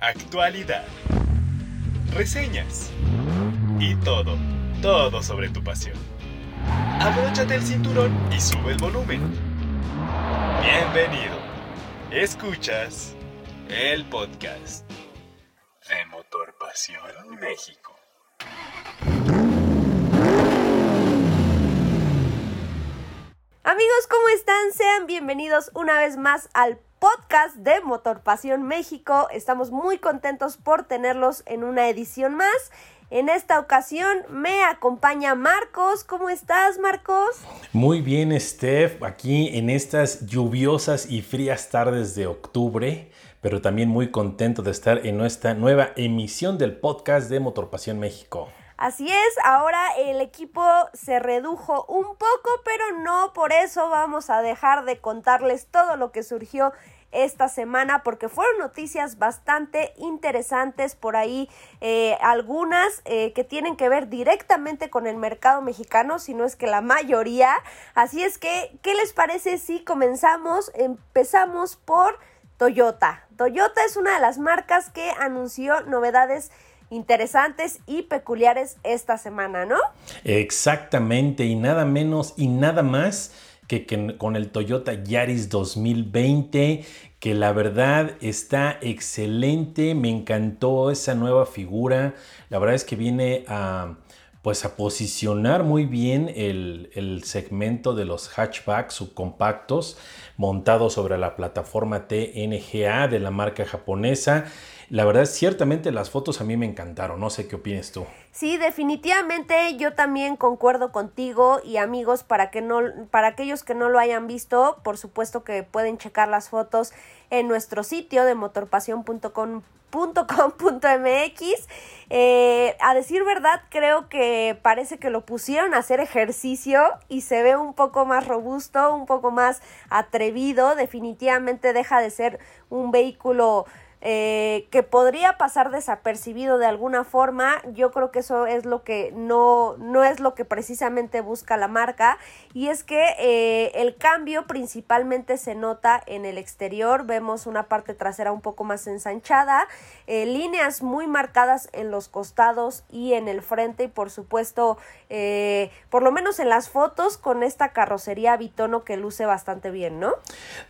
actualidad, reseñas y todo, todo sobre tu pasión. Abróchate el cinturón y sube el volumen. Bienvenido. Escuchas el podcast de Motor Pasión México. Amigos, ¿cómo están? Sean bienvenidos una vez más al podcast de Motor Pasión México. Estamos muy contentos por tenerlos en una edición más. En esta ocasión me acompaña Marcos. ¿Cómo estás, Marcos? Muy bien, Steph. Aquí en estas lluviosas y frías tardes de octubre, pero también muy contento de estar en nuestra nueva emisión del podcast de Motor Pasión México. Así es, ahora el equipo se redujo un poco, pero no por eso vamos a dejar de contarles todo lo que surgió esta semana porque fueron noticias bastante interesantes por ahí, eh, algunas eh, que tienen que ver directamente con el mercado mexicano, si no es que la mayoría. Así es que, ¿qué les parece si comenzamos? Empezamos por Toyota. Toyota es una de las marcas que anunció novedades interesantes y peculiares esta semana, ¿no? Exactamente, y nada menos y nada más que, con el Toyota Yaris 2020, que la verdad está excelente, me encantó esa nueva figura, la verdad es que viene a pues a posicionar muy bien el, el, segmento de los hatchbacks subcompactos montados sobre la plataforma TNGA de la marca japonesa. La verdad, ciertamente las fotos a mí me encantaron. No sé qué opinas tú. Sí, definitivamente yo también concuerdo contigo y amigos para que no para aquellos que no lo hayan visto, por supuesto que pueden checar las fotos en nuestro sitio de motorpasión.com .com.mx eh, a decir verdad creo que parece que lo pusieron a hacer ejercicio y se ve un poco más robusto un poco más atrevido definitivamente deja de ser un vehículo eh, que podría pasar desapercibido de alguna forma. Yo creo que eso es lo que no, no es lo que precisamente busca la marca. Y es que eh, el cambio principalmente se nota en el exterior. Vemos una parte trasera un poco más ensanchada, eh, líneas muy marcadas en los costados y en el frente. Y por supuesto, eh, por lo menos en las fotos, con esta carrocería bitono que luce bastante bien, ¿no?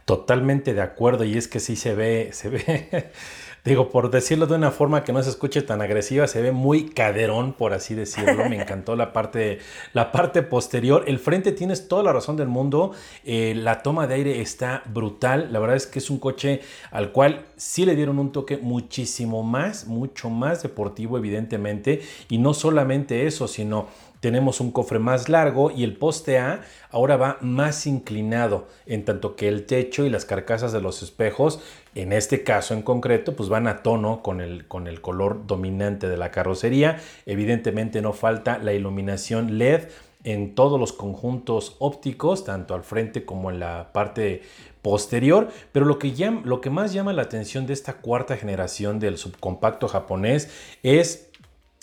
Totalmente de acuerdo. Y es que sí se ve, se ve digo, por decirlo de una forma que no se escuche tan agresiva, se ve muy caderón, por así decirlo. Me encantó la parte, la parte posterior. El frente tienes toda la razón del mundo. Eh, la toma de aire está brutal. La verdad es que es un coche al cual sí le dieron un toque muchísimo más, mucho más deportivo, evidentemente. Y no solamente eso, sino tenemos un cofre más largo y el poste A ahora va más inclinado, en tanto que el techo y las carcasas de los espejos, en este caso en concreto, pues van a tono con el, con el color dominante de la carrocería. Evidentemente no falta la iluminación LED en todos los conjuntos ópticos, tanto al frente como en la parte posterior, pero lo que, llama, lo que más llama la atención de esta cuarta generación del subcompacto japonés es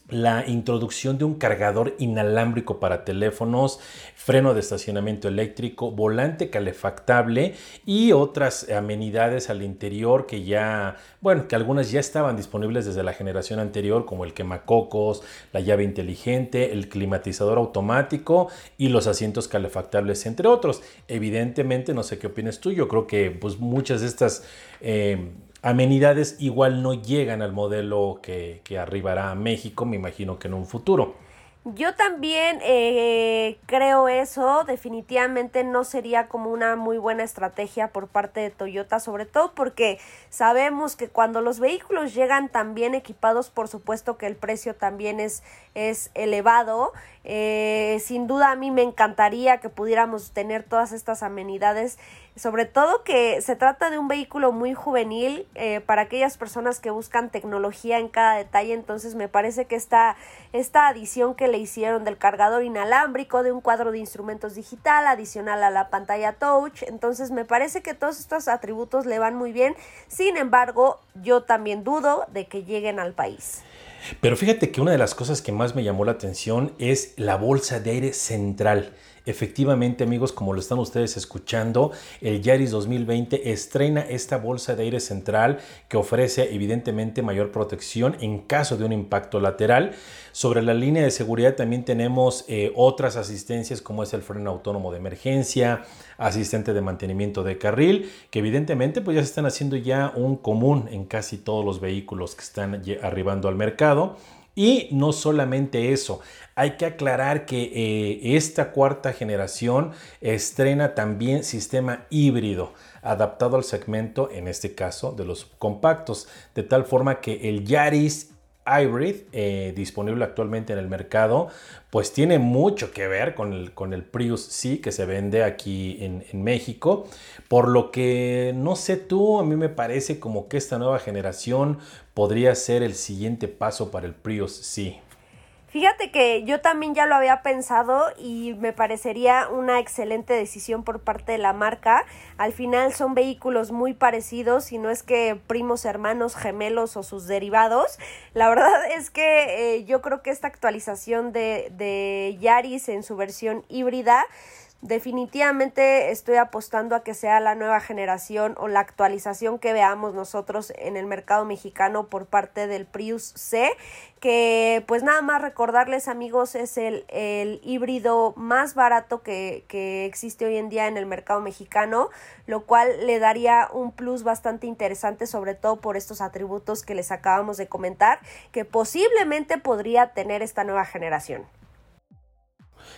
la introducción de un cargador inalámbrico para teléfonos, freno de estacionamiento eléctrico, volante calefactable y otras amenidades al interior que ya, bueno, que algunas ya estaban disponibles desde la generación anterior, como el quemacocos, la llave inteligente, el climatizador automático y los asientos calefactables, entre otros. Evidentemente, no sé qué opinas tú, yo creo que pues muchas de estas... Eh, amenidades igual no llegan al modelo que, que, arribará a México, me imagino que en un futuro. Yo también eh, creo eso, definitivamente no sería como una muy buena estrategia por parte de Toyota, sobre todo porque sabemos que cuando los vehículos llegan tan bien equipados, por supuesto que el precio también es, es elevado. Eh, sin duda a mí me encantaría que pudiéramos tener todas estas amenidades sobre todo que se trata de un vehículo muy juvenil eh, para aquellas personas que buscan tecnología en cada detalle, entonces me parece que esta, esta adición que le hicieron del cargador inalámbrico, de un cuadro de instrumentos digital adicional a la pantalla touch, entonces me parece que todos estos atributos le van muy bien, sin embargo yo también dudo de que lleguen al país. Pero fíjate que una de las cosas que más me llamó la atención es la bolsa de aire central. Efectivamente, amigos, como lo están ustedes escuchando, el Yaris 2020 estrena esta bolsa de aire central que ofrece evidentemente mayor protección en caso de un impacto lateral. Sobre la línea de seguridad también tenemos eh, otras asistencias como es el freno autónomo de emergencia, asistente de mantenimiento de carril, que evidentemente pues ya se están haciendo ya un común en casi todos los vehículos que están arribando al mercado. Y no solamente eso, hay que aclarar que eh, esta cuarta generación estrena también sistema híbrido adaptado al segmento, en este caso, de los compactos, de tal forma que el Yaris Hybrid eh, disponible actualmente en el mercado, pues tiene mucho que ver con el, Prius C que se vende aquí en, en, México. Por lo que no sé tú, a mí me parece como que esta nueva generación podría ser el siguiente paso para el Prius C. Fíjate que yo también ya lo había pensado y me parecería una excelente decisión por parte de la marca. Al final son vehículos muy parecidos, y no es que primos hermanos gemelos o sus derivados. La verdad es que eh, yo creo que esta actualización de, de Yaris en su versión híbrida definitivamente estoy apostando a que sea la nueva generación o la actualización que veamos nosotros en el mercado mexicano por parte del Prius C, que pues nada más recordarles amigos es el, el híbrido más barato que, que existe hoy en día en el mercado mexicano, lo cual le daría un plus bastante interesante sobre todo por estos atributos que les acabamos de comentar, que posiblemente podría tener esta nueva generación.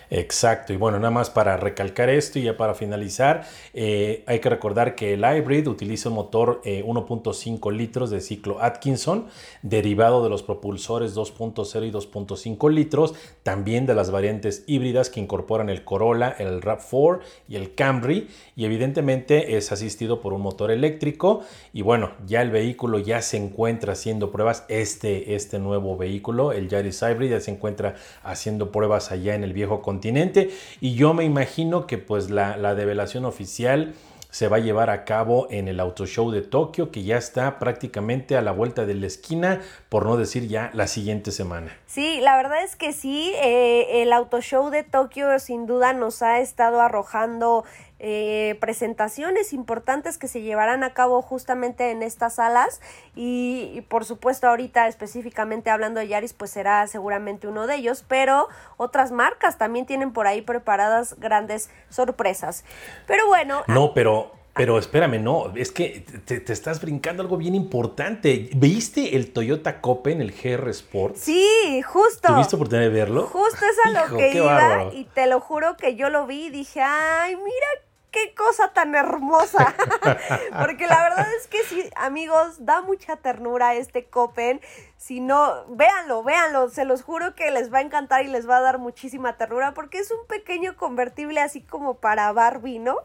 Exacto, y bueno, nada más para recalcar esto y ya para finalizar, eh, hay que recordar que el hybrid utiliza un motor 1.5 eh, litros de ciclo Atkinson, derivado de los propulsores 2.0 y 2.5 litros, también de las variantes híbridas que incorporan el Corolla, el RAV4 y el Camry, y evidentemente es asistido por un motor eléctrico, y bueno, ya el vehículo ya se encuentra haciendo pruebas, este, este nuevo vehículo, el Yaris Hybrid, ya se encuentra haciendo pruebas allá en el viejo continente y yo me imagino que pues la, la develación oficial se va a llevar a cabo en el Auto Show de Tokio, que ya está prácticamente a la vuelta de la esquina, por no decir ya la siguiente semana. Sí, la verdad es que sí, eh, el Auto Show de Tokio sin duda nos ha estado arrojando eh, presentaciones importantes que se llevarán a cabo justamente en estas salas y, por supuesto ahorita específicamente hablando de Yaris pues será seguramente uno de ellos pero otras marcas también tienen por ahí preparadas grandes sorpresas pero bueno no pero pero espérame, no, es que te, estás brincando algo bien importante. ¿Viste el Toyota Copen, el GR Sport? Sí, justo. ¿Tuviste oportunidad de verlo? Justo es a lo que iba y te lo juro que yo lo vi y dije, ay, mira qué cosa tan hermosa. Porque la verdad es que sí, amigos, da mucha ternura este Copen. Si no, véanlo, véanlo, se los juro que les va a encantar y les va a dar muchísima ternura porque es un pequeño convertible así como para Barbie, ¿no?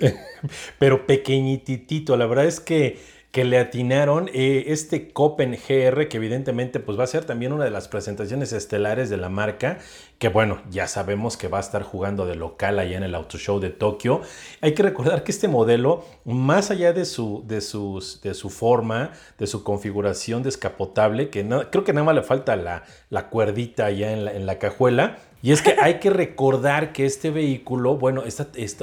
Pero pequeñitito, la verdad es que que le atinaron eh, este Copen GR, que evidentemente pues va a ser también una de las presentaciones estelares de la marca, que bueno, ya sabemos que va a estar jugando de local allá en el Auto Show de Tokio. Hay que recordar que este modelo, más allá de su, de sus, de su forma, de su configuración descapotable, que creo que nada más le falta la, la cuerdita allá en la, en la cajuela, y es que hay que recordar que este vehículo, bueno,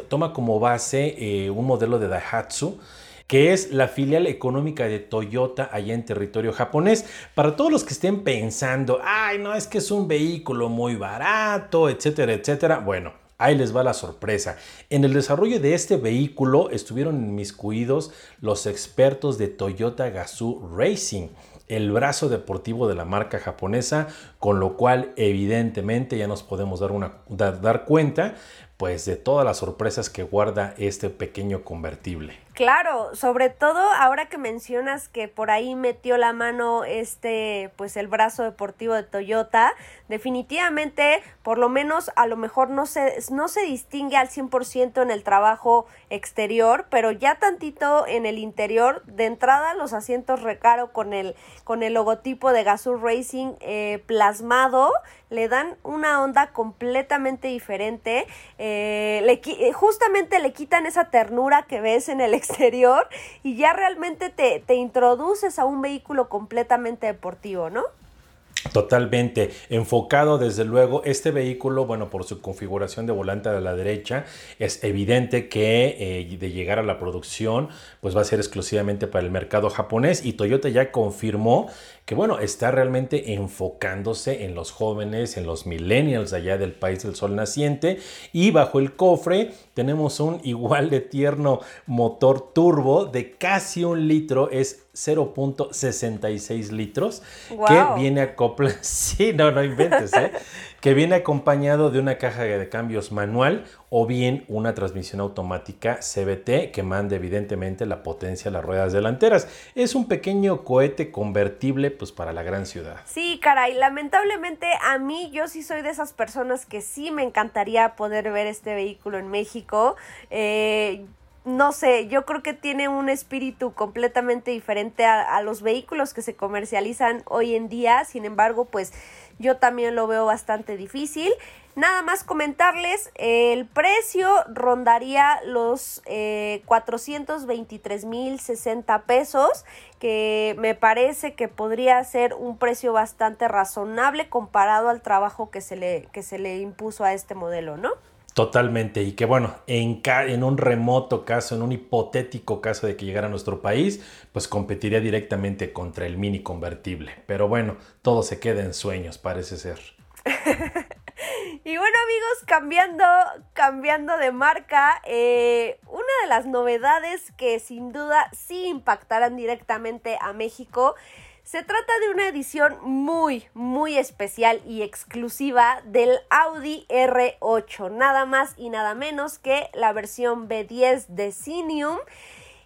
toma como base eh, un modelo de Daihatsu, que es la filial económica de Toyota allá en territorio japonés. Para todos los que estén pensando, ay, no, es que es un vehículo muy barato, etcétera, etcétera, bueno. Ahí les va la sorpresa. En el desarrollo de este vehículo estuvieron inmiscuidos los expertos de Toyota Gazoo Racing, el brazo deportivo de la marca japonesa, con lo cual evidentemente ya nos podemos dar, una, dar cuenta pues de todas las sorpresas que guarda este pequeño convertible. Claro, sobre todo ahora que mencionas que por ahí metió la mano este, pues el brazo deportivo de Toyota, definitivamente, por lo menos a lo mejor no se, no se distingue al 100% en el trabajo exterior, pero ya tantito en el interior, de entrada los asientos recaro con el, con el logotipo de Gazoo Racing eh, plasmado, le dan una onda completamente diferente, eh, eh, justamente le quitan esa ternura que ves en el exterior y ya realmente te, te introduces a un vehículo completamente deportivo, ¿no? Totalmente. Enfocado, desde luego, este vehículo, bueno, por su configuración de volante a la derecha, es evidente que eh, de llegar a la producción, pues va a ser exclusivamente para el mercado japonés. Y Toyota ya confirmó que bueno, está realmente enfocándose en los jóvenes, en los millennials allá del país del sol naciente y bajo el cofre tenemos un igual de tierno motor turbo de casi un litro, es 0.66 litros, que viene acoplado, sí, no, no inventes, ¿eh? Que viene acompañado de una caja de cambios manual o bien una transmisión automática CBT que manda evidentemente la potencia a las ruedas delanteras. Es un pequeño cohete convertible pues para la gran ciudad. Sí, caray, lamentablemente a mí yo sí soy de esas personas que sí me encantaría poder ver este vehículo en México. Eh, no sé, yo creo que tiene un espíritu completamente diferente a, a, los vehículos que se comercializan hoy en día. Sin embargo, pues yo también lo veo bastante difícil. Nada más comentarles, el precio rondaría los eh, 423 mil 60 pesos, que me parece que podría ser un precio bastante razonable comparado al trabajo que se le, que se le impuso a este modelo, ¿no? Totalmente, y que bueno, en, un remoto caso, en un hipotético caso de que llegara a nuestro país, pues competiría directamente contra el mini convertible. Pero bueno, todo se queda en sueños, parece ser. y bueno amigos, cambiando, cambiando de marca, eh, una de las novedades que sin duda sí impactarán directamente a México se trata de una edición muy, muy especial y exclusiva del Audi R8, nada más y nada menos que la versión B10 de Cinium.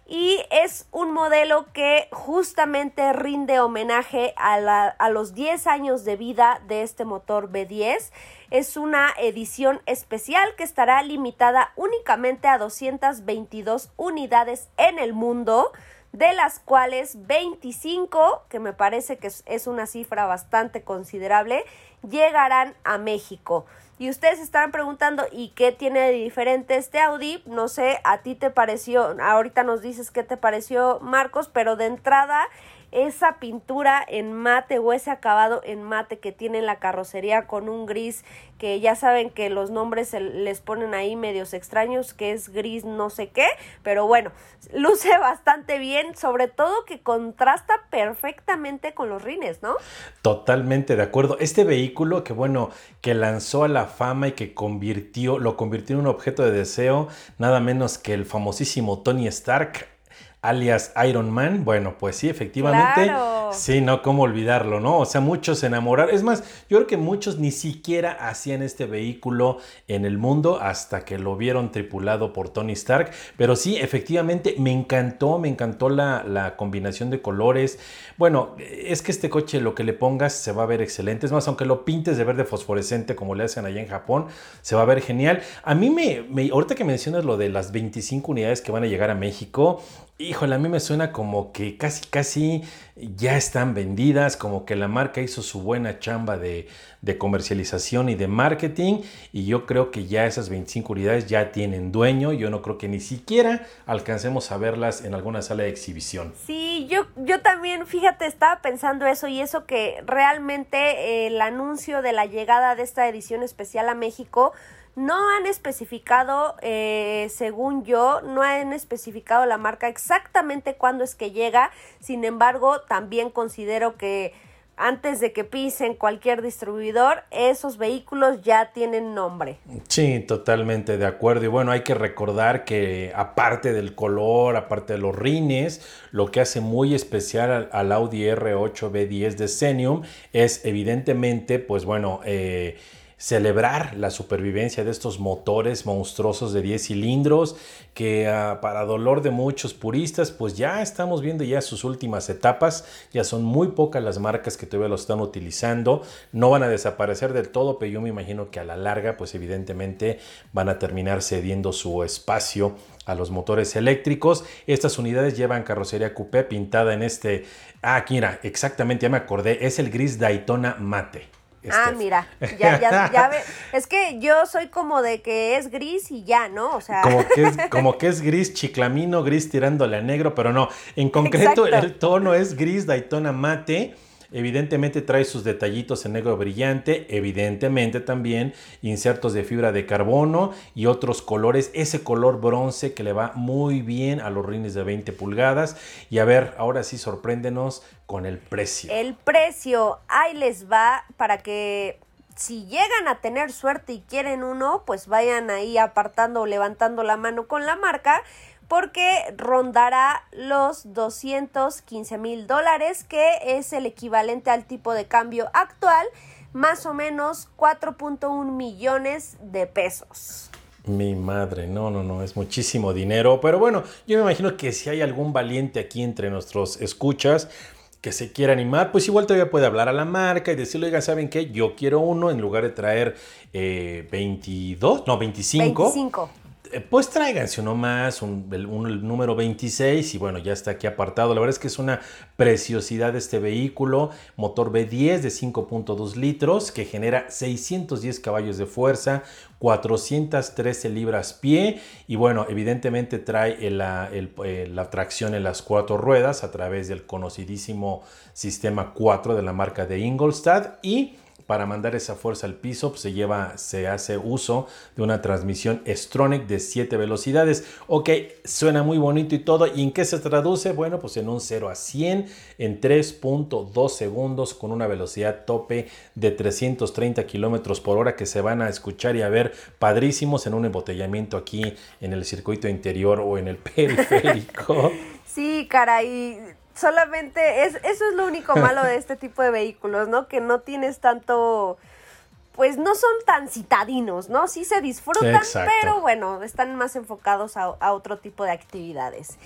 Y es un modelo que justamente rinde homenaje a, a los 10 años de vida de este motor B10. Es una edición especial que estará limitada únicamente a 222 unidades en el mundo de las cuales 25, que me parece que es una cifra bastante considerable, llegarán a México. Y ustedes estarán preguntando, ¿y qué tiene de diferente este Audi? No sé, a ti te pareció, ahorita nos dices qué te pareció Marcos, pero de entrada esa pintura en mate o ese acabado en mate que tiene la carrocería con un gris que ya saben que los nombres se les ponen ahí medios extraños que es gris no sé qué pero bueno luce bastante bien sobre todo que contrasta perfectamente con los rines no totalmente de acuerdo. Este vehículo que bueno que lanzó a la fama y que convirtió lo convirtió en un objeto de deseo nada menos que el famosísimo Tony Stark alias Iron Man, bueno, pues sí, efectivamente. Sí, no, cómo olvidarlo, ¿no? O sea, muchos se enamoraron. Es más, yo creo que muchos ni siquiera hacían este vehículo en el mundo hasta que lo vieron tripulado por Tony Stark. Pero sí, efectivamente, me encantó, me encantó la, la combinación de colores. Bueno, es que este coche lo que le pongas se va a ver excelente. Es más, aunque lo pintes de verde fosforescente como le hacen allá en Japón, se va a ver genial. A mí me, me ahorita que mencionas lo de las 25 unidades que van a llegar a México, híjole, a mí me suena como que casi, casi ya están vendidas, como que la marca hizo su buena chamba de, comercialización y de marketing y yo creo que ya esas 25 unidades ya tienen dueño, yo no creo que ni siquiera alcancemos a verlas en alguna sala de exhibición. Sí, yo, yo también, fíjate, estaba pensando eso y eso que realmente el anuncio de la llegada de esta edición especial a México, no han especificado, eh, según yo, no han especificado la marca exactamente cuándo es que llega. Sin embargo, también considero que antes de que pisen cualquier distribuidor, esos vehículos ya tienen nombre. Sí, totalmente de acuerdo. Y bueno, hay que recordar que aparte del color, aparte de los rines, lo que hace muy especial al, Audi R8 B10 de Xenium es evidentemente, pues bueno, eh, celebrar la supervivencia de estos motores monstruosos de 10 cilindros que ah, para dolor de muchos puristas pues ya estamos viendo ya sus últimas etapas, ya son muy pocas las marcas que todavía lo están utilizando, no van a desaparecer del todo, pero yo me imagino que a la larga pues evidentemente van a terminar cediendo su espacio a los motores eléctricos. Estas unidades llevan carrocería coupé pintada en este, ah, mira, exactamente, ya me acordé, es el gris Daytona mate. Ah, mira, ya, ya, ya ve. Es que yo soy como de que es gris y ya, ¿no? O sea. Como que es, como que es gris chiclamino, gris tirándole a negro, pero no. En concreto, el tono es gris Daytona mate. Evidentemente trae sus detallitos en negro brillante, evidentemente también insertos de fibra de carbono y otros colores, ese color bronce que le va muy bien a los rines de 20 pulgadas. Y a ver, ahora sí sorpréndenos con el precio. El precio, ahí les va para que si llegan a tener suerte y quieren uno, pues vayan ahí apartando o levantando la mano con la marca porque rondará los 215 mil dólares, que es el equivalente al tipo de cambio actual, más o menos 4.1 millones de pesos. Mi madre, no, no, no, es muchísimo dinero, pero bueno, yo me imagino que si hay algún valiente aquí entre nuestros escuchas, que se quiera animar, pues igual todavía puede hablar a la marca y decirle, oigan, ¿saben qué? Yo quiero uno en lugar de traer 22, eh, no, 25. 25. Eh, pues tráiganse uno más, un, el número 26 y bueno, ya está aquí apartado. La verdad es que es una preciosidad este vehículo, motor B10 de 5.2 litros que genera 610 caballos de fuerza, 413 libras pie y bueno, evidentemente trae eh, la tracción en las cuatro ruedas a través del conocidísimo sistema 4 de la marca de Ingolstadt y para mandar esa fuerza al piso pues, se lleva, se hace uso de una transmisión Stronic de 7 velocidades. Ok, suena muy bonito y todo. ¿Y en qué se traduce? Bueno, pues en un 0 a 100 en 3.2 segundos con una velocidad tope de 330 kilómetros por hora que se van a escuchar y a ver padrísimos en un embotellamiento aquí en el circuito interior o en el periférico. Sí, caray solamente es, eso es lo único malo de este tipo de vehículos, ¿no? Que no tienes tanto, pues no son tan citadinos, ¿no? Sí se disfrutan, pero bueno, están más enfocados a, otro tipo de actividades.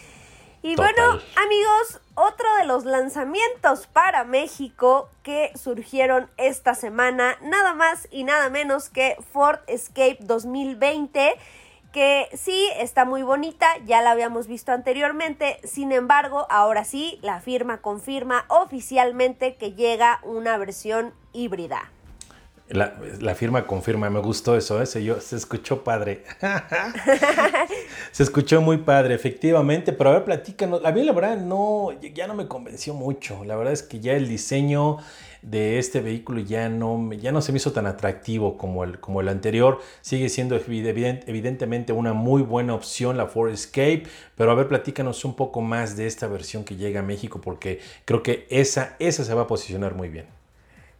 Y bueno, amigos, otro de los lanzamientos para México que surgieron esta semana, nada más y nada menos que Ford Escape 2020 que sí está muy bonita, ya la habíamos visto anteriormente, sin embargo, ahora sí, la firma confirma oficialmente que llega una versión híbrida. La, firma confirma, me gustó eso, ¿eh? se, se escuchó padre. se escuchó muy padre, efectivamente, pero a ver, platícanos. A mí la verdad no, ya no me convenció mucho. La verdad es que ya el diseño de este vehículo ya no, ya no se me hizo tan atractivo como el, como el anterior. Sigue siendo evidentemente una muy buena opción la Ford Escape, pero a ver, platícanos un poco más de esta versión que llega a México porque creo que esa, esa se va a posicionar muy bien.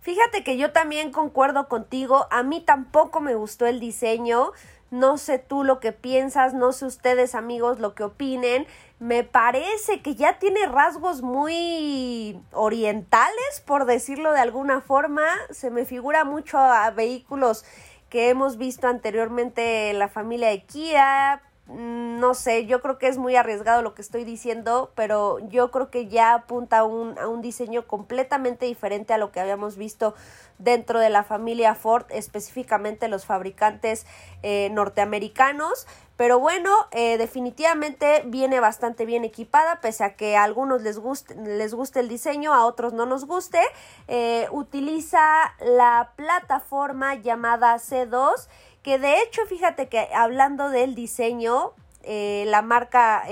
Fíjate que yo también concuerdo contigo, a mí tampoco me gustó el diseño, no sé tú lo que piensas, no sé ustedes amigos lo que opinen, me parece que ya tiene rasgos muy orientales, por decirlo de alguna forma. Se me figura mucho a vehículos que hemos visto anteriormente en la familia de Kia. Mm, no sé, yo creo que es muy arriesgado lo que estoy diciendo, pero yo creo que ya apunta a un, a un diseño completamente diferente a lo que habíamos visto dentro de la familia Ford, específicamente los fabricantes eh, norteamericanos. Pero bueno, eh, definitivamente viene bastante bien equipada, pese a que a algunos les guste, les guste el diseño, a otros no nos guste. Eh, utiliza la plataforma llamada C2, que de hecho, fíjate que hablando del diseño, la marca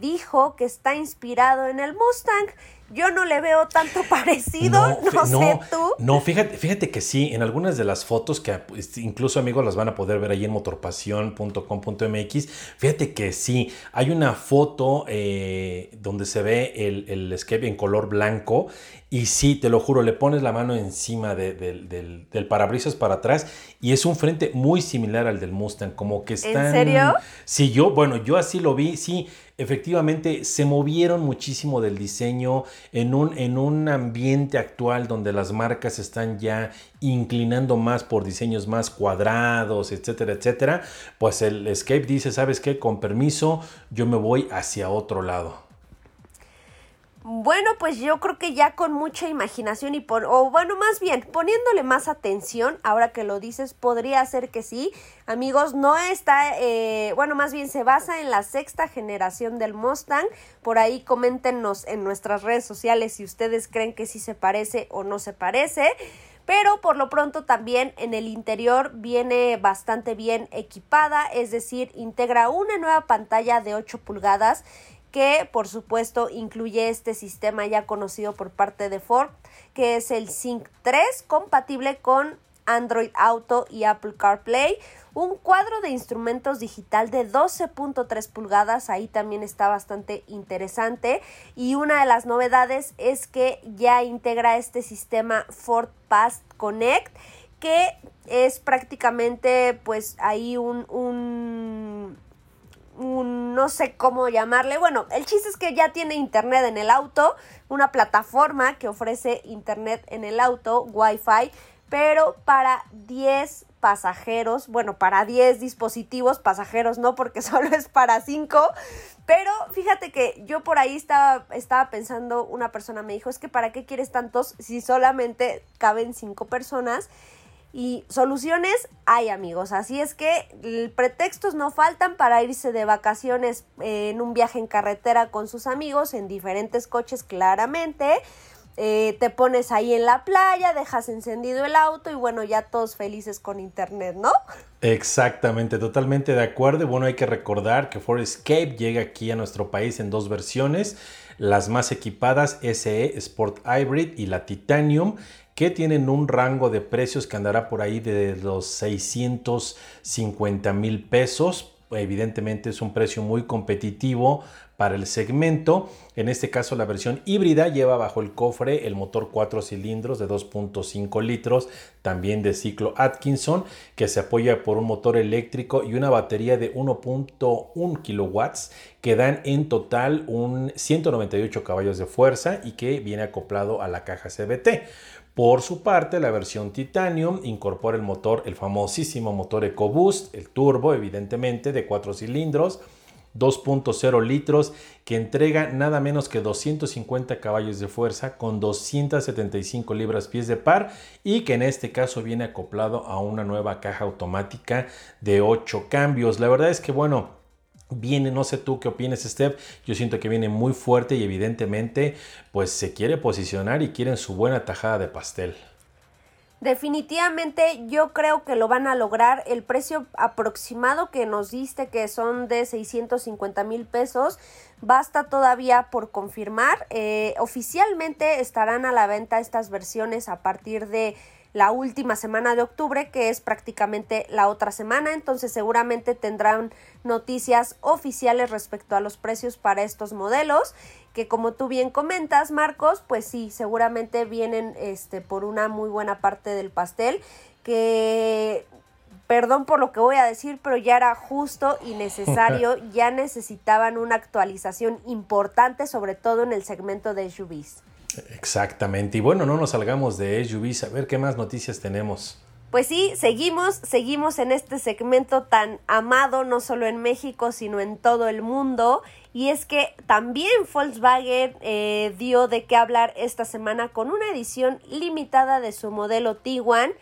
dijo que está inspirado en el Mustang yo no le veo tanto parecido, no, sé tú. No, fíjate, fíjate que sí, en algunas de las fotos que incluso amigos las van a poder ver ahí en motorpasión.com.mx, fíjate que sí, hay una foto eh, donde se ve el, el escape en color blanco y sí, te lo juro, le pones la mano encima del, del, parabrisas para atrás y es un frente muy similar al del Mustang, como que están... ¿En serio? Sí, yo, bueno, yo así lo vi, sí, efectivamente se movieron muchísimo del diseño en un, en un ambiente actual donde las marcas están ya inclinando más por diseños más cuadrados, etcétera, etcétera, pues el Escape dice, ¿sabes qué? Con permiso, yo me voy hacia otro lado. Bueno, pues yo creo que ya con mucha imaginación y por, o bueno, más bien poniéndole más atención, ahora que lo dices, podría ser que sí. Amigos, no está, eh, bueno, más bien se basa en la sexta generación del Mustang. Por ahí coméntenos en nuestras redes sociales si ustedes creen que sí se parece o no se parece. Pero por lo pronto también en el interior viene bastante bien equipada, es decir, integra una nueva pantalla de 8 pulgadas que por supuesto incluye este sistema ya conocido por parte de Ford, que es el Sync 3, compatible con Android Auto y Apple CarPlay. Un cuadro de instrumentos digital de 12.3 pulgadas, ahí también está bastante interesante. Y una de las novedades es que ya integra este sistema Ford Pass Connect, que es prácticamente pues ahí un, un no sé cómo llamarle. Bueno, el chiste es que ya tiene internet en el auto, una plataforma que ofrece internet en el auto, Wi-Fi, pero para 10 pasajeros, bueno, para 10 dispositivos, pasajeros no, porque solo es para 5, pero fíjate que yo por ahí estaba, estaba pensando, una persona me dijo, es que para qué quieres tantos si solamente caben 5 personas. Y soluciones hay amigos, así es que pretextos no faltan para irse de vacaciones eh, en un viaje en carretera con sus amigos, en diferentes coches claramente. Eh, te pones ahí en la playa, dejas encendido el auto y bueno, ya todos felices con internet, ¿no? Exactamente, totalmente de acuerdo. Bueno, hay que recordar que Ford Escape llega aquí a nuestro país en dos versiones. Las más equipadas SE Sport Hybrid y la Titanium que tienen un rango de precios que andará por ahí de los 650 mil pesos. Evidentemente es un precio muy competitivo para el segmento. En este caso la versión híbrida lleva bajo el cofre el motor 4 cilindros de 2.5 litros, también de ciclo Atkinson, que se apoya por un motor eléctrico y una batería de 1.1 kilowatts que dan en total un 198 caballos de fuerza y que viene acoplado a la caja CBT. Por su parte, la versión Titanium incorpora el motor, el famosísimo motor EcoBoost, el turbo, evidentemente, de 4 cilindros, 2.0 litros, que entrega nada menos que 250 caballos de fuerza con 275 libras pies de par y que en este caso viene acoplado a una nueva caja automática de 8 cambios. La verdad es que, bueno, Viene, no sé tú qué opinas, Steph. Yo siento que viene muy fuerte y evidentemente, pues se quiere posicionar y quieren su buena tajada de pastel. Definitivamente yo creo que lo van a lograr. El precio aproximado que nos diste, que son de 650 mil pesos, basta todavía por confirmar. Eh, oficialmente estarán a la venta estas versiones a partir de la última semana de octubre, que es prácticamente la otra semana. Entonces seguramente tendrán noticias oficiales respecto a los precios para estos modelos, que como tú bien comentas, Marcos, pues sí, seguramente vienen este por una muy buena parte del pastel que perdón por lo que voy a decir, pero ya era justo y necesario, ya necesitaban una actualización importante, sobre todo en el segmento de SUVs. Exactamente. Y bueno, no nos salgamos de SUVs. A ver qué más noticias tenemos. Pues sí, seguimos, seguimos en este segmento tan amado, no solo en México, sino en todo el mundo. Y es que también Volkswagen eh, dio de qué hablar esta semana con una edición limitada de su modelo Tiguan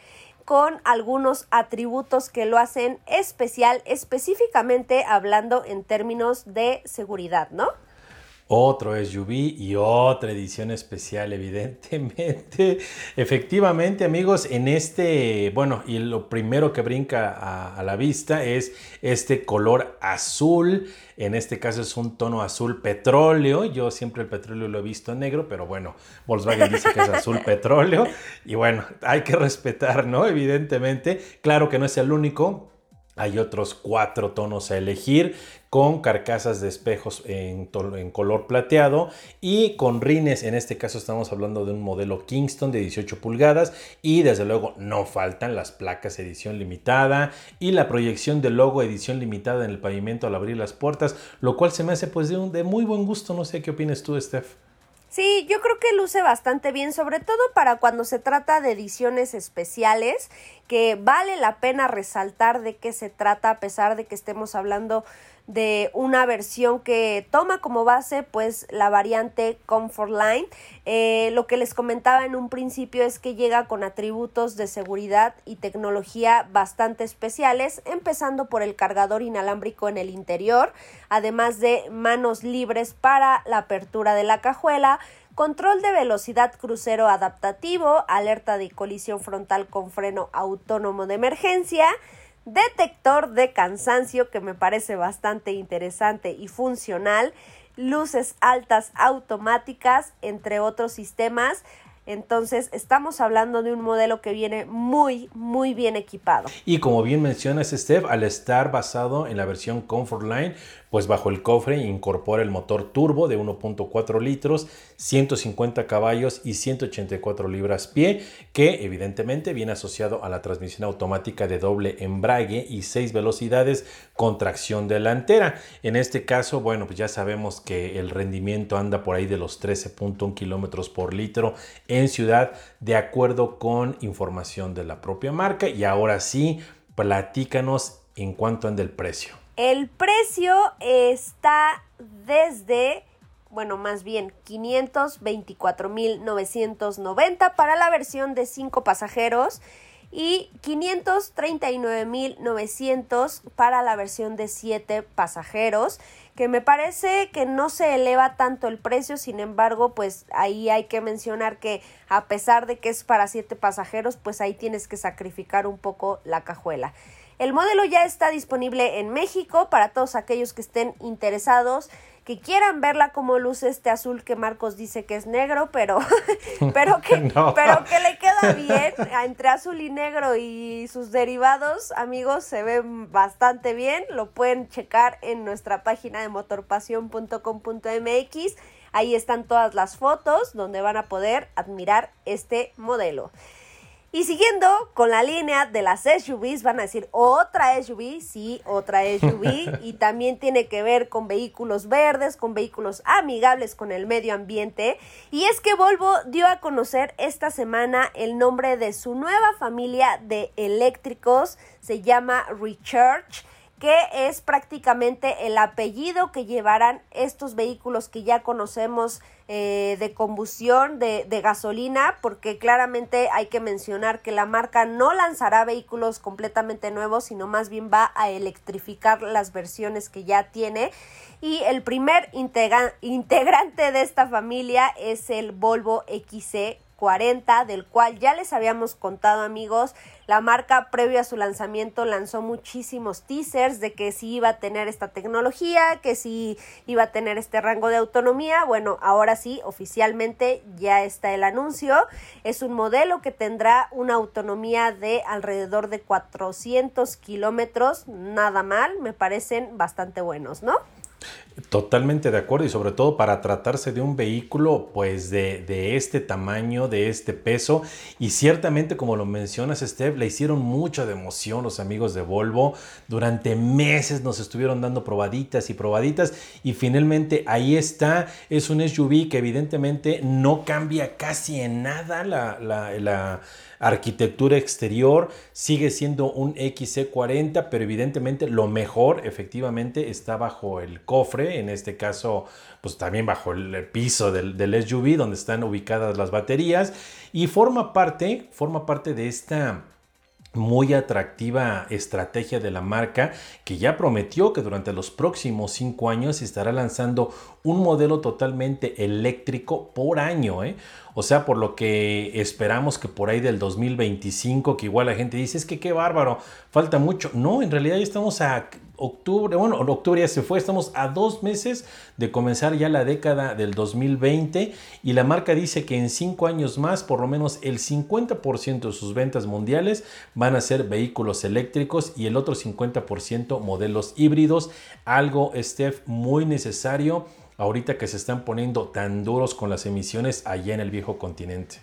con algunos atributos que lo hacen especial, específicamente hablando en términos de seguridad, ¿no? Otro SUV y otra edición especial, evidentemente. Efectivamente, amigos, en este, bueno, y lo primero que brinca a, a, la vista es este color azul. En este caso es un tono azul petróleo. Yo siempre el petróleo lo he visto en negro, pero bueno, Volkswagen dice que es azul petróleo. Y bueno, hay que respetar, ¿no? Evidentemente. Claro que no es el único hay otros cuatro tonos a elegir con carcasas de espejos en, color plateado y con rines. En este caso estamos hablando de un modelo Kingston de 18 pulgadas y desde luego no faltan las placas edición limitada y la proyección del logo edición limitada en el pavimento al abrir las puertas, lo cual se me hace pues de, un, de muy buen gusto. No sé qué opinas tú, Steph. Sí, yo creo que luce bastante bien, sobre todo para cuando se trata de ediciones especiales, que vale la pena resaltar de qué se trata, a pesar de que estemos hablando de una versión que toma como base pues la variante Comfort Line. Eh, lo que les comentaba en un principio es que llega con atributos de seguridad y tecnología bastante especiales, empezando por el cargador inalámbrico en el interior, además de manos libres para la apertura de la cajuela, control de velocidad crucero adaptativo, alerta de colisión frontal con freno autónomo de emergencia, detector de cansancio que me parece bastante interesante y funcional, luces altas automáticas, entre otros sistemas. Entonces estamos hablando de un modelo que viene muy, muy bien equipado. Y como bien mencionas, Steph, al estar basado en la versión Comfort Line, pues bajo el cofre incorpora el motor turbo de 1.4 litros, 150 caballos y 184 libras pie, que evidentemente viene asociado a la transmisión automática de doble embrague y 6 velocidades con tracción delantera. En este caso, bueno, pues ya sabemos que el rendimiento anda por ahí de los 13.1 kilómetros por litro en ciudad, de acuerdo con información de la propia marca. Y ahora sí, platícanos en cuánto anda el precio. El precio está desde, bueno, más bien 524.990 para la versión de 5 pasajeros y 539.900 para la versión de 7 pasajeros, que me parece que no se eleva tanto el precio, sin embargo, pues ahí hay que mencionar que a pesar de que es para 7 pasajeros, pues ahí tienes que sacrificar un poco la cajuela. El modelo ya está disponible en México para todos aquellos que estén interesados, que quieran verla como luce este azul que Marcos dice que es negro, pero, pero, que, pero que le queda bien. Entre azul y negro y sus derivados, amigos, se ven bastante bien. Lo pueden checar en nuestra página de motorpasión.com.mx. Ahí están todas las fotos donde van a poder admirar este modelo. Y siguiendo con la línea de las SUVs, van a decir otra SUV, sí, otra SUV, y también tiene que ver con vehículos verdes, con vehículos amigables con el medio ambiente. Y es que Volvo dio a conocer esta semana el nombre de su nueva familia de eléctricos, se llama Recharge que es prácticamente el apellido que llevarán estos vehículos que ya conocemos eh, de combustión, de, de, gasolina, porque claramente hay que mencionar que la marca no lanzará vehículos completamente nuevos, sino más bien va a electrificar las versiones que ya tiene. Y el primer integrante de esta familia es el Volvo XC 40, del cual ya les habíamos contado amigos. La marca previo a su lanzamiento lanzó muchísimos teasers de que si iba a tener esta tecnología, que si iba a tener este rango de autonomía. Bueno, ahora sí, oficialmente ya está el anuncio. Es un modelo que tendrá una autonomía de alrededor de 400 kilómetros. Nada mal, me parecen bastante buenos, ¿no? Totalmente de acuerdo y sobre todo para tratarse de un vehículo pues de, de, este tamaño, de este peso. Y ciertamente como lo mencionas Steph, le hicieron mucha de emoción los amigos de Volvo, durante meses nos estuvieron dando probaditas y probaditas y finalmente ahí está, es un SUV que evidentemente no cambia casi en nada la, la arquitectura exterior, sigue siendo un XC40 pero evidentemente lo mejor efectivamente está bajo el cofre, en este caso, pues también bajo el piso del, SUV donde están ubicadas las baterías y forma parte, forma parte de esta muy atractiva estrategia de la marca que ya prometió que durante los próximos cinco años estará lanzando un modelo totalmente eléctrico por año. ¿eh? O sea, por lo que esperamos que por ahí del 2025, que igual la gente dice, es que qué bárbaro, falta mucho. No, en realidad ya estamos a octubre, bueno, octubre ya se fue, estamos a dos meses de comenzar ya la década del 2020 y la marca dice que en cinco años más por lo menos el 50% de sus ventas mundiales van a ser vehículos eléctricos y el otro 50% modelos híbridos, algo, Steph, muy necesario ahorita que se están poniendo tan duros con las emisiones allá en el viejo continente.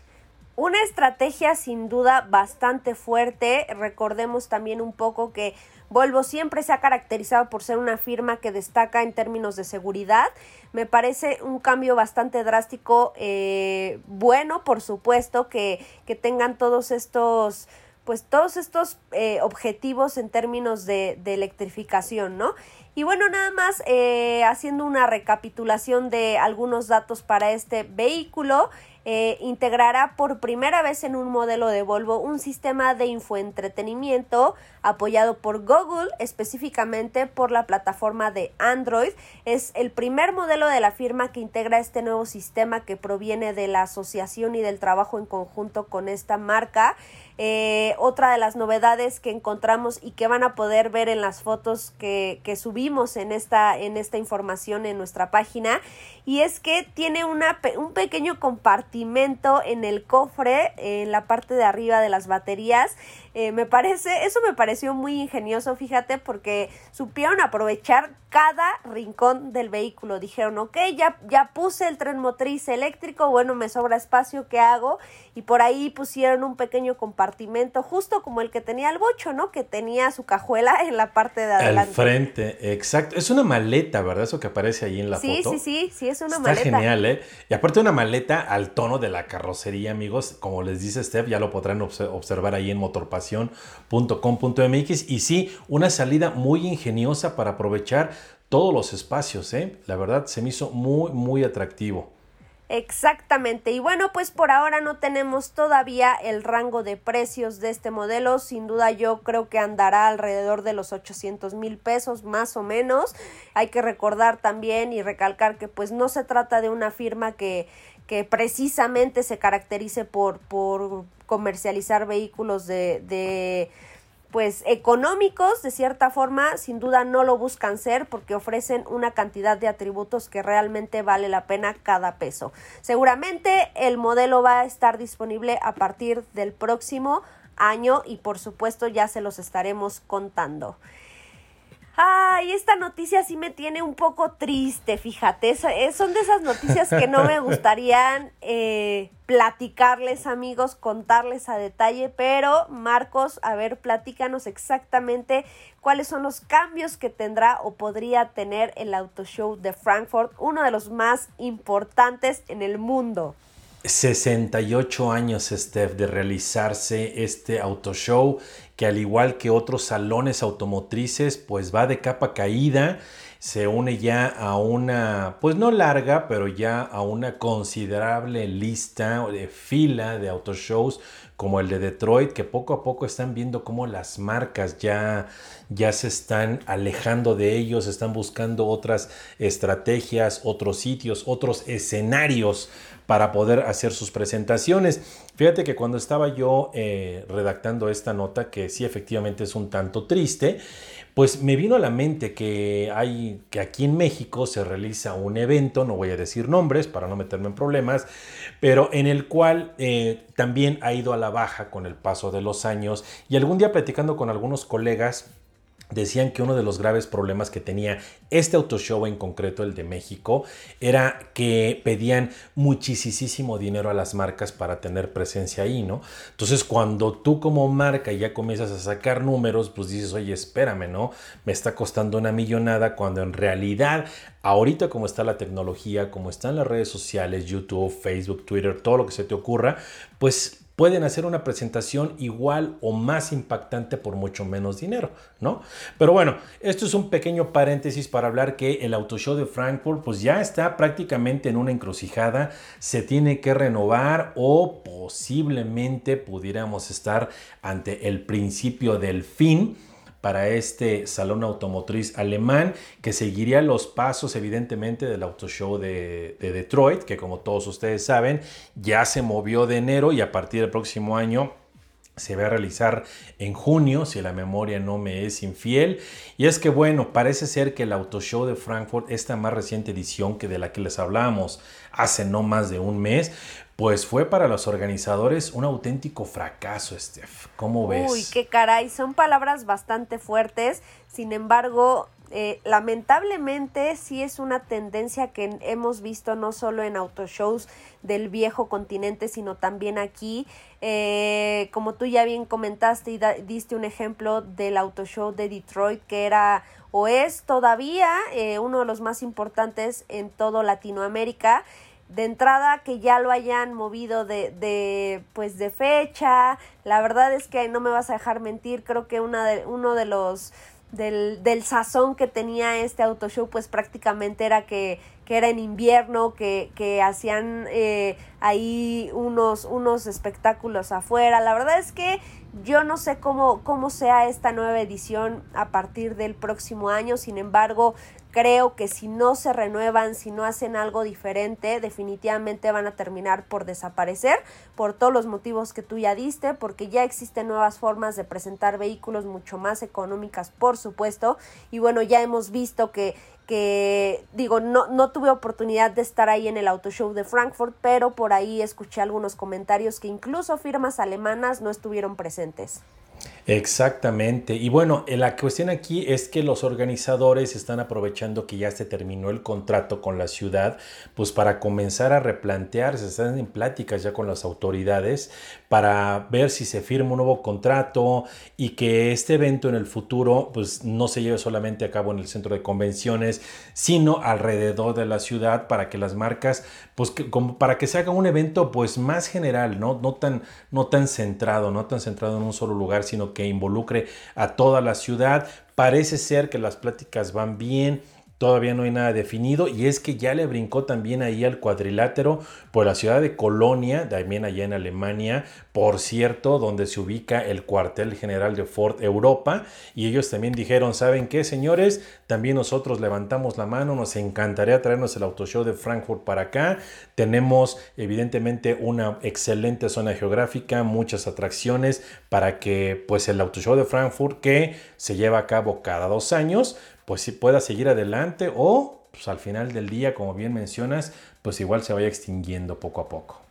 Una estrategia sin duda bastante fuerte. Recordemos también un poco que Volvo siempre se ha caracterizado por ser una firma que destaca en términos de seguridad. Me parece un cambio bastante drástico, eh, bueno, por supuesto, que, que, tengan todos estos, pues todos estos eh, objetivos en términos de, de, electrificación, ¿no? Y bueno, nada más eh, haciendo una recapitulación de algunos datos para este vehículo. eh, integrará por primera vez en un modelo de Volvo un sistema de infoentretenimiento apoyado por Google, específicamente por la plataforma de Android. Es el primer modelo de la firma que integra este nuevo sistema que proviene de la asociación y del trabajo en conjunto con esta marca. Eh, otra de las novedades que encontramos y que van a poder ver en las fotos que, que, subimos en esta, en esta información en nuestra página y es que tiene una, un pequeño compartimento en el cofre en la parte de arriba de las baterías eh, me parece, eso me pareció muy ingenioso, fíjate, porque supieron aprovechar cada rincón del vehículo. Dijeron, ok, ya, ya puse el tren motriz eléctrico, bueno, me sobra espacio, ¿qué hago? Y por ahí pusieron un pequeño compartimento, justo como el que tenía el bocho, ¿no? Que tenía su cajuela en la parte de adelante. Al frente, exacto. Es una maleta, ¿verdad? Eso que aparece ahí en la foto. Sí, sí, sí, sí, es una maleta. Está genial, ¿eh? Y aparte una maleta al tono de la carrocería, amigos. Como les dice Steph, ya lo podrán observar ahí en Motorpass y sí, una salida muy ingeniosa para aprovechar todos los espacios, ¿eh? La verdad se me hizo muy, muy atractivo. Exactamente. Y bueno, pues por ahora no tenemos todavía el rango de precios de este modelo. Sin duda yo creo que andará alrededor de los 800 mil pesos más o menos. Hay que recordar también y recalcar que pues no se trata de una firma que, que precisamente se caracterice por, por comercializar vehículos de, de pues económicos de cierta forma sin duda no lo buscan ser porque ofrecen una cantidad de atributos que realmente vale la pena cada peso. Seguramente el modelo va a estar disponible a partir del próximo año y por supuesto ya se los estaremos contando Ay, esta noticia sí me tiene un poco triste, fíjate. Eh, son de esas noticias que no me gustarían eh, platicarles, amigos, contarles a detalle, pero Marcos, a ver, platícanos exactamente cuáles son los cambios que tendrá o podría tener el Auto Show de Frankfurt, uno de los más importantes en el mundo. 68 años, Steph, de realizarse este auto show que al igual que otros salones automotrices, pues va de capa caída, se une ya a una, pues no larga, pero ya a una considerable lista de fila de auto shows como el de Detroit, que poco a poco están viendo cómo las marcas ya, ya se están alejando de ellos, están buscando otras estrategias, otros sitios, otros escenarios para poder hacer sus presentaciones. Fíjate que cuando estaba yo eh, redactando esta nota, que sí efectivamente es un tanto triste, pues me vino a la mente que hay que aquí en México se realiza un evento, no voy a decir nombres para no meterme en problemas, pero en el cual eh, también ha ido a la baja con el paso de los años. Y algún día platicando con algunos colegas decían que uno de los graves problemas que tenía este auto show en concreto, el de México, era que pedían muchísimo dinero a las marcas para tener presencia ahí, ¿no? Entonces, cuando tú como marca ya comienzas a sacar números, pues dices, oye, espérame, ¿no? Me está costando una millonada cuando en realidad, ahorita como está la tecnología, como están las redes sociales, YouTube, Facebook, Twitter, todo lo que se te ocurra, pues pueden hacer una presentación igual o más impactante por mucho menos dinero, ¿no? Pero bueno, esto es un pequeño paréntesis para hablar que el Auto Show de Frankfurt pues ya está prácticamente en una encrucijada, se tiene que renovar o posiblemente pudiéramos estar ante el principio del fin para este salón automotriz alemán que seguiría los pasos evidentemente del Auto Show de, Detroit, que como todos ustedes saben ya se movió de enero y a partir del próximo año se va a realizar en junio, si la memoria no me es infiel. Y es que bueno, parece ser que el Auto Show de Frankfurt, esta más reciente edición que de la que les hablamos hace no más de un mes, pues fue para los organizadores un auténtico fracaso, Steph. ¿Cómo ves? Uy, qué caray, son palabras bastante fuertes. Sin embargo, eh, lamentablemente sí es una tendencia que hemos visto no solo en autoshows del viejo continente, sino también aquí. Eh, como tú ya bien comentaste y diste un ejemplo del autoshow de Detroit, que era o es todavía eh, uno de los más importantes en todo Latinoamérica de entrada que ya lo hayan movido de, de pues de fecha la verdad es que no me vas a dejar mentir creo que de, uno de los del, del sazón que tenía este auto show pues prácticamente era que que era en invierno, que, que hacían eh, ahí unos, unos espectáculos afuera. La verdad es que yo no sé cómo, cómo sea esta nueva edición a partir del próximo año, sin embargo, creo que si no se renuevan, si no hacen algo diferente, definitivamente van a terminar por desaparecer por todos los motivos que tú ya diste, porque ya existen nuevas formas de presentar vehículos mucho más económicas, por supuesto, y bueno, ya hemos visto que que digo, no, no tuve oportunidad de estar ahí en el Auto Show de Frankfurt, pero por ahí escuché algunos comentarios que incluso firmas alemanas no estuvieron presentes. Exactamente. Y bueno, eh, la cuestión aquí es que los organizadores están aprovechando que ya se terminó el contrato con la ciudad, pues para comenzar a replantearse, están en pláticas ya con las autoridades para ver si se firma un nuevo contrato y que este evento en el futuro pues no se lleve solamente a cabo en el centro de convenciones, sino alrededor de la ciudad para que las marcas, pues como para que se haga un evento pues más general, ¿no? No tan, no tan centrado, no tan centrado en un solo lugar, sino que involucre a toda la ciudad. Parece ser que las pláticas van bien, todavía no hay nada definido y es que ya le brincó también ahí al cuadrilátero por la ciudad de Colonia, también allá en Alemania, por cierto, donde se ubica el cuartel general de Ford Europa y ellos también dijeron, ¿saben qué, señores? También nosotros levantamos la mano, nos encantaría traernos el auto show de Frankfurt para acá. Tenemos evidentemente una excelente zona geográfica, muchas atracciones para que pues el auto show de Frankfurt que se lleva a cabo cada dos años, pues si pueda seguir adelante o pues al final del día, como bien mencionas, pues igual se vaya extinguiendo poco a poco.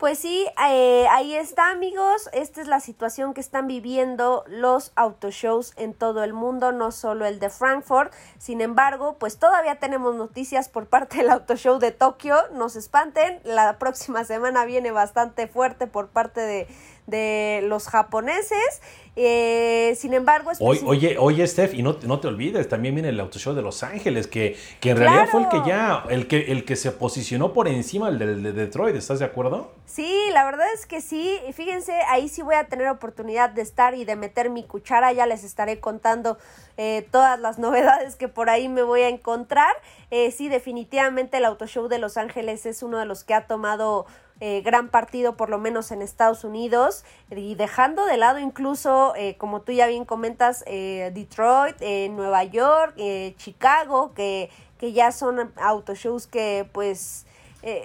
Pues sí, eh, ahí está amigos, esta es la situación que están viviendo los autoshows en todo el mundo, no solo el de Frankfurt. Sin embargo, pues todavía tenemos noticias por parte del autoshow de Tokio, no se espanten, la próxima semana viene bastante fuerte por parte de, de los japoneses. Eh, sin embargo, oye, oye, Steph, y no, no, te olvides, también viene el Auto Show de Los Ángeles, que, que en realidad fue el que ya, el que, el que se posicionó por encima del de, Detroit, ¿estás de acuerdo? Sí, la verdad es que sí, y fíjense, ahí sí voy a tener oportunidad de estar y de meter mi cuchara, ya les estaré contando eh, todas las novedades que por ahí me voy a encontrar. Eh, sí, definitivamente el Auto Show de Los Ángeles es uno de los que ha tomado eh, gran partido por lo menos en Estados Unidos y dejando de lado incluso, eh, como tú ya bien comentas, eh, Detroit, Nueva York, Chicago, que, que ya son autoshows que pues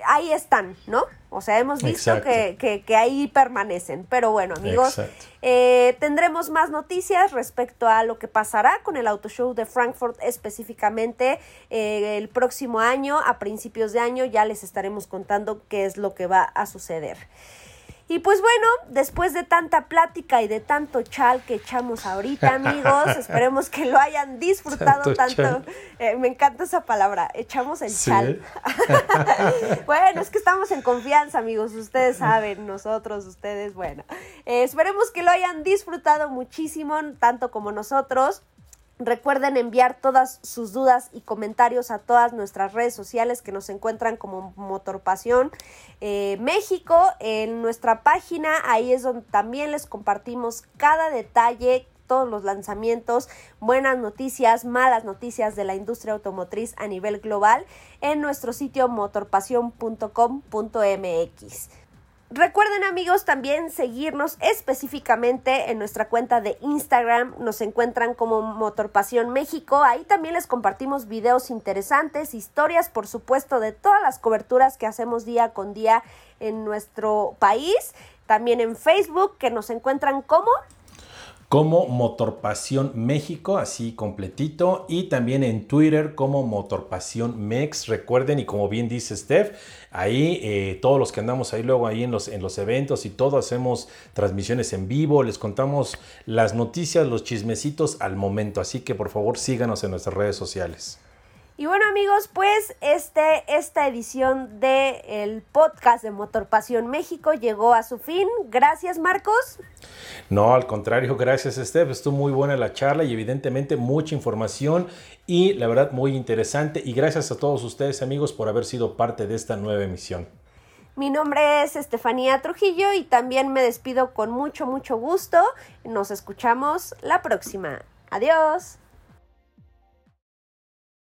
ahí están, ¿no? O sea, hemos visto que, que, ahí permanecen. Pero bueno, amigos, eh, tendremos más noticias respecto a lo que pasará con el Auto Show de Frankfurt específicamente eh, el próximo año, a principios de año, ya les estaremos contando qué es lo que va a suceder. Y pues bueno, después de tanta plática y de tanto chal que echamos ahorita, amigos, esperemos que lo hayan disfrutado tanto. Eh, me encanta esa palabra, echamos el chal. bueno, es que estamos en confianza, amigos, ustedes saben, nosotros, ustedes, bueno. Eh, esperemos que lo hayan disfrutado muchísimo, tanto como nosotros. Recuerden enviar todas sus dudas y comentarios a todas nuestras redes sociales que nos encuentran como Motorpasión eh, México. En nuestra página, ahí es donde también les compartimos cada detalle, todos los lanzamientos, buenas noticias, malas noticias de la industria automotriz a nivel global en nuestro sitio motorpasión.com.mx. Recuerden amigos también seguirnos específicamente en nuestra cuenta de Instagram. Nos encuentran como Motorpasión México. Ahí también les compartimos videos interesantes, historias por supuesto de todas las coberturas que hacemos día con día en nuestro país. También en Facebook que nos encuentran como como Motorpasión México, así completito, y también en Twitter como Motorpasión Mex. Recuerden, y como bien dice Steph, ahí eh, todos los que andamos ahí luego ahí en los, en los eventos y todo, hacemos transmisiones en vivo, les contamos las noticias, los chismecitos al momento. Así que por favor síganos en nuestras redes sociales. Y bueno amigos, pues este, esta edición del el podcast de Motor Pasión México llegó a su fin. Gracias Marcos. No, al contrario, gracias Steph. Estuvo muy buena la charla y evidentemente mucha información y la verdad muy interesante. Y gracias a todos ustedes amigos por haber sido parte de esta nueva emisión. Mi nombre es Estefanía Trujillo y también me despido con mucho, mucho gusto. Nos escuchamos la próxima. Adiós.